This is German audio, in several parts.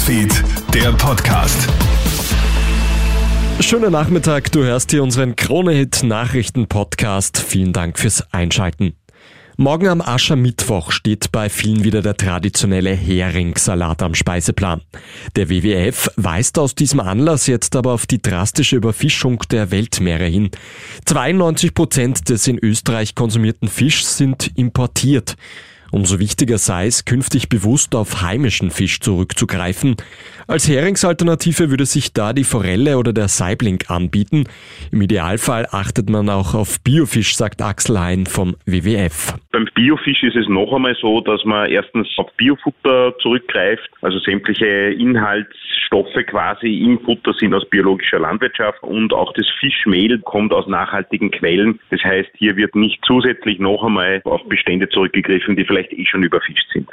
Newsfeed, der Podcast. Schönen Nachmittag, du hörst hier unseren Kronehit Nachrichten Podcast. Vielen Dank fürs Einschalten. Morgen am Aschermittwoch steht bei vielen wieder der traditionelle Heringssalat am Speiseplan. Der WWF weist aus diesem Anlass jetzt aber auf die drastische Überfischung der Weltmeere hin. 92 Prozent des in Österreich konsumierten Fischs sind importiert. Umso wichtiger sei es, künftig bewusst auf heimischen Fisch zurückzugreifen. Als Heringsalternative würde sich da die Forelle oder der Saibling anbieten. Im Idealfall achtet man auch auf Biofisch, sagt Axel Hein vom WWF. Beim Biofisch ist es noch einmal so, dass man erstens auf Biofutter zurückgreift, also sämtliche Inhaltsstoffe quasi im Futter sind aus biologischer Landwirtschaft und auch das Fischmehl kommt aus nachhaltigen Quellen. Das heißt, hier wird nicht zusätzlich noch einmal auf Bestände zurückgegriffen, die vielleicht vielleicht eh schon überfischt sind.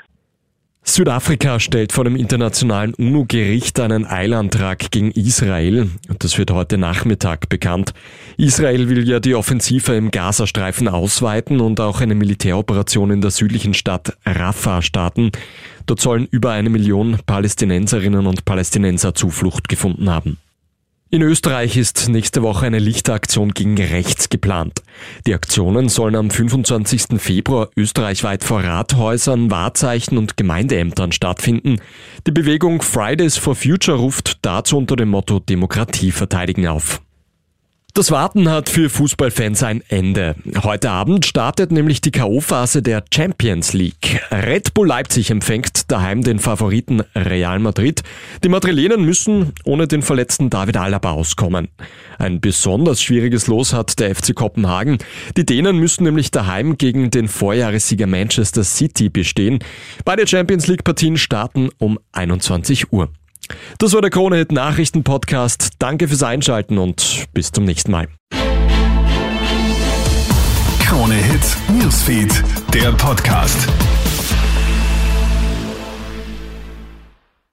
Südafrika stellt vor dem internationalen UNO-Gericht einen Eilantrag gegen Israel. Das wird heute Nachmittag bekannt. Israel will ja die Offensive im Gazastreifen ausweiten und auch eine Militäroperation in der südlichen Stadt Rafah starten. Dort sollen über eine Million Palästinenserinnen und Palästinenser Zuflucht gefunden haben. In Österreich ist nächste Woche eine Lichtaktion gegen rechts geplant. Die Aktionen sollen am 25. Februar österreichweit vor Rathäusern, Wahrzeichen und Gemeindeämtern stattfinden. Die Bewegung Fridays for Future ruft dazu unter dem Motto Demokratie verteidigen auf. Das Warten hat für Fußballfans ein Ende. Heute Abend startet nämlich die K.O.-Phase der Champions League. Red Bull Leipzig empfängt daheim den Favoriten Real Madrid. Die Madrilenen müssen ohne den verletzten David Alaba auskommen. Ein besonders schwieriges Los hat der FC Kopenhagen. Die Dänen müssen nämlich daheim gegen den Vorjahressieger Manchester City bestehen. Beide Champions League Partien starten um 21 Uhr. Das war der Kronehit Nachrichten Podcast. Danke fürs Einschalten und bis zum nächsten Mal. Kronehit Newsfeed, der Podcast.